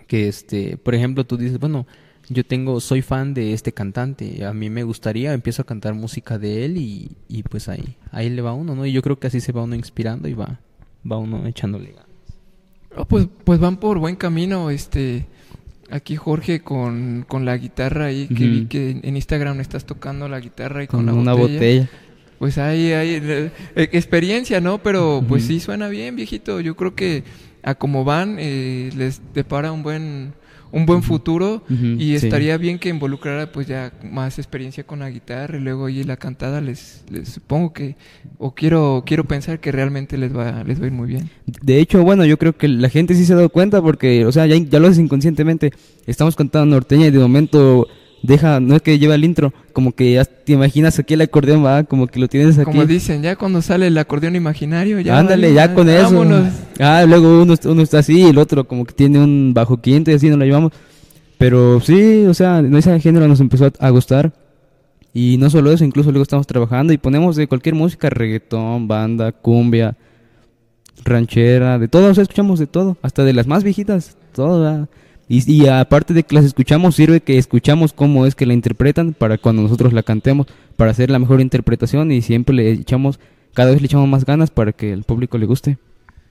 que este por ejemplo tú dices bueno yo tengo, soy fan de este cantante, a mí me gustaría, empiezo a cantar música de él y, y pues ahí, ahí le va uno, ¿no? Y yo creo que así se va uno inspirando y va, va uno echándole ganas. Oh, pues, pues van por buen camino, este... Aquí Jorge con, con la guitarra ahí, que vi que en Instagram estás tocando la guitarra y con, Con la una botella. Pues hay, hay eh, eh, experiencia, ¿no? Pero pues sí suena bien, viejito. Yo creo que a como van eh, les depara un buen un buen futuro y sí. estaría bien que involucrara pues ya más experiencia con la guitarra y luego ahí la cantada les, les supongo que o quiero quiero pensar que realmente les va les va a ir muy bien. De hecho, bueno, yo creo que la gente sí se ha dado cuenta porque, o sea, ya, ya lo haces inconscientemente. Estamos cantando norteña y de momento deja, no es que lleva el intro, como que ya te imaginas aquí el acordeón, va, como que lo tienes aquí. Como dicen, ya cuando sale el acordeón imaginario, ya Ándale, ya con eso. vámonos. Ah, luego uno, uno está así y el otro como que tiene un bajo quinto y así nos lo llevamos. Pero sí, o sea, no ese género nos empezó a, a gustar. Y no solo eso, incluso luego estamos trabajando y ponemos de cualquier música, reggaetón, banda, cumbia, ranchera, de todo, o sea, escuchamos de todo, hasta de las más viejitas, todo. ¿verdad? Y, y aparte de que las escuchamos, sirve que escuchamos cómo es que la interpretan para cuando nosotros la cantemos, para hacer la mejor interpretación y siempre le echamos, cada vez le echamos más ganas para que el público le guste.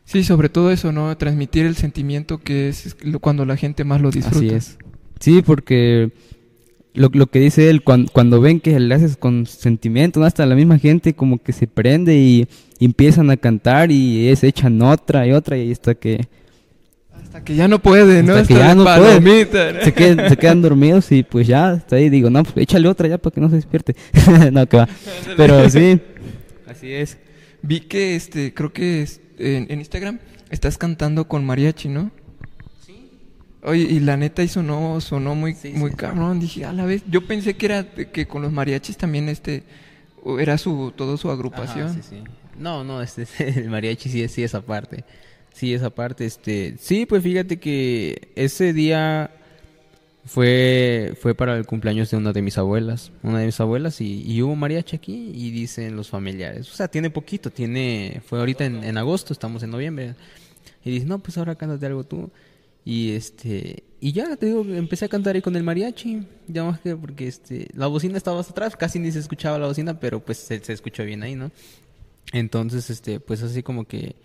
Sí, sobre todo eso, ¿no? Transmitir el sentimiento que es cuando la gente más lo disfruta. Así es. Sí, porque lo, lo que dice él, cuando, cuando ven que le haces con sentimiento, ¿no? hasta la misma gente como que se prende y, y empiezan a cantar y se echan otra y otra y hasta que Hasta que ya no puede, ¿no? Hasta que Hasta se quedan, se quedan dormidos y pues ya, hasta ahí digo, no, pues échale otra ya para que no se despierte. no, que va. Pero sí, así es. Vi que, este, creo que es- en, en Instagram estás cantando con mariachi, ¿no? Sí. Oye, y la neta y sonó, sonó muy, Sí, muy sí. cabrón. Dije, a la vez, yo pensé que era que con los mariachis también este era su todo su agrupación. Ajá, sí, sí. No, no, este, el mariachi sí es sí esa parte. Sí, esa parte, este, sí, pues fíjate que ese día fue fue para el cumpleaños de una de mis abuelas, una de mis abuelas y, y hubo mariachi aquí y dicen los familiares, o sea, tiene poquito, tiene fue ahorita en, en agosto, estamos en noviembre. Y dicen, "No, pues ahora cántate algo tú." Y este, y ya te digo, empecé a cantar ahí con el mariachi, ya más que porque este, la bocina estaba hasta atrás, casi ni se escuchaba la bocina, pero pues se, se escuchó bien ahí, ¿no? Entonces, este, pues así como que,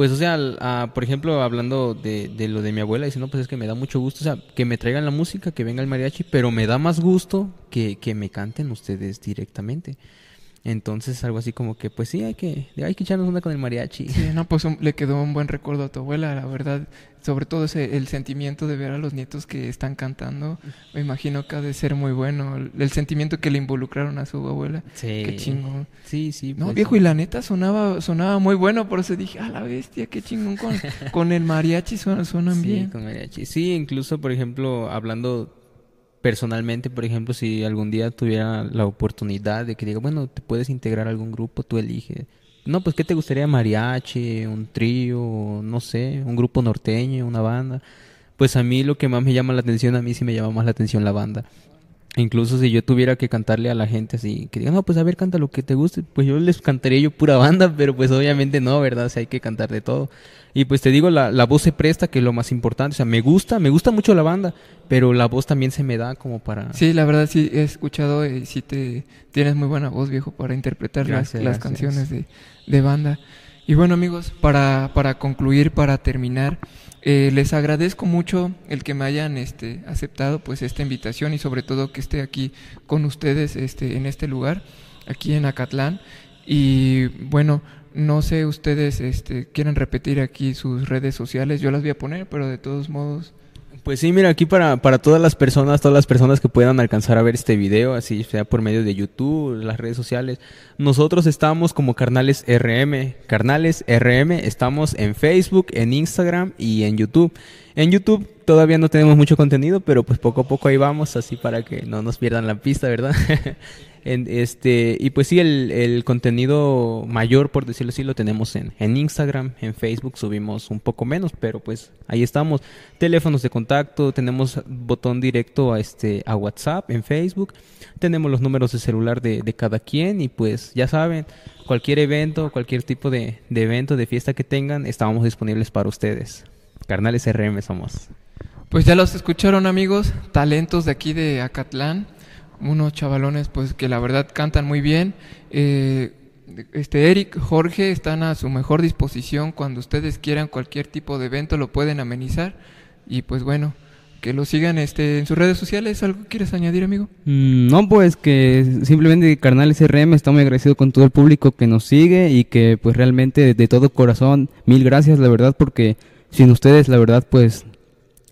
pues o sea, por ejemplo, hablando de, de lo de mi abuela, dice, no, pues es que me da mucho gusto, o sea, que me traigan la música, que venga el mariachi, pero me da más gusto que, que me canten ustedes directamente. Entonces, algo así como que, pues sí, hay que, hay que echarnos una con el mariachi. Sí, no, pues un- le quedó un buen recuerdo a tu abuela, la verdad. Sobre todo ese, el sentimiento de ver a los nietos que están cantando. Me imagino que ha de ser muy bueno. El, el sentimiento que le involucraron a su abuela. Sí. Qué chingón. Sí, sí. No, pues, viejo, y la neta sonaba, sonaba muy bueno, por eso dije, a la bestia, qué chingón con, con el mariachi suenan, suenan Sí, bien. con mariachi. Sí, incluso, por ejemplo, hablando personalmente, por ejemplo, si algún día tuviera la oportunidad de que diga, bueno, te puedes integrar a algún grupo, tú eliges. No, pues, ¿qué te gustaría? Mariachi, un trío, no sé, un grupo norteño, una banda. Pues a mí lo que más me llama la atención, a mí sí me llama más la atención la banda. Incluso si yo tuviera que cantarle a la gente así, que diga, no, pues a ver, canta lo que te guste, pues yo les cantaría yo pura banda, pero pues obviamente no, ¿verdad? O sea, hay que cantar de todo. Y pues te digo, la, la voz se presta, que es lo más importante. O sea, me gusta, me gusta mucho la banda, pero la voz también se me da como para... Sí, la verdad sí he escuchado y sí te tienes muy buena voz, viejo, para interpretar las, las gracias. canciones de, de banda. Y bueno, amigos, para, para concluir, para terminar, eh, les agradezco mucho el que me hayan este, aceptado pues esta invitación y sobre todo que esté aquí con ustedes este, en este lugar, aquí en Acatlán. Y bueno, no sé ustedes este, quieren repetir aquí sus redes sociales, yo las voy a poner, pero de todos modos... Pues sí, mira, aquí para, para todas las personas, todas las personas que puedan alcanzar a ver este video, así sea por medio de YouTube, las redes sociales, nosotros estamos como Carnales RM. Carnales RM, estamos en Facebook, en Instagram y en YouTube. En YouTube todavía no tenemos mucho contenido, pero pues poco a poco ahí vamos, así para que no nos pierdan la pista, ¿verdad? En, este, y pues sí, el, el contenido mayor, por decirlo así, lo tenemos en, en Instagram, en Facebook subimos un poco menos, pero pues ahí estamos. Teléfonos de contacto, tenemos botón directo a, este, a WhatsApp, en Facebook, tenemos los números de celular de, de cada quien y pues ya saben, cualquier evento, cualquier tipo de, de evento, de fiesta que tengan, estamos disponibles para ustedes. Carnales RM somos. Pues ya los escucharon amigos, talentos de aquí de Acatlán, unos chavalones pues que la verdad cantan muy bien. Eh, este Eric, Jorge están a su mejor disposición cuando ustedes quieran cualquier tipo de evento lo pueden amenizar y pues bueno, que lo sigan este en sus redes sociales, ¿algo quieres añadir amigo? Mm, No, pues que simplemente Carnales RM está muy agradecido con todo el público que nos sigue y que pues realmente de todo corazón, mil gracias la verdad porque sin ustedes la verdad pues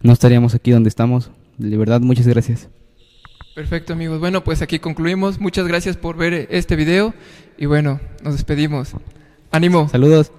no estaríamos aquí donde estamos. De verdad, muchas gracias. Perfecto amigos, bueno pues aquí concluimos, muchas gracias por ver este video y bueno, nos despedimos. Ánimo. Saludos.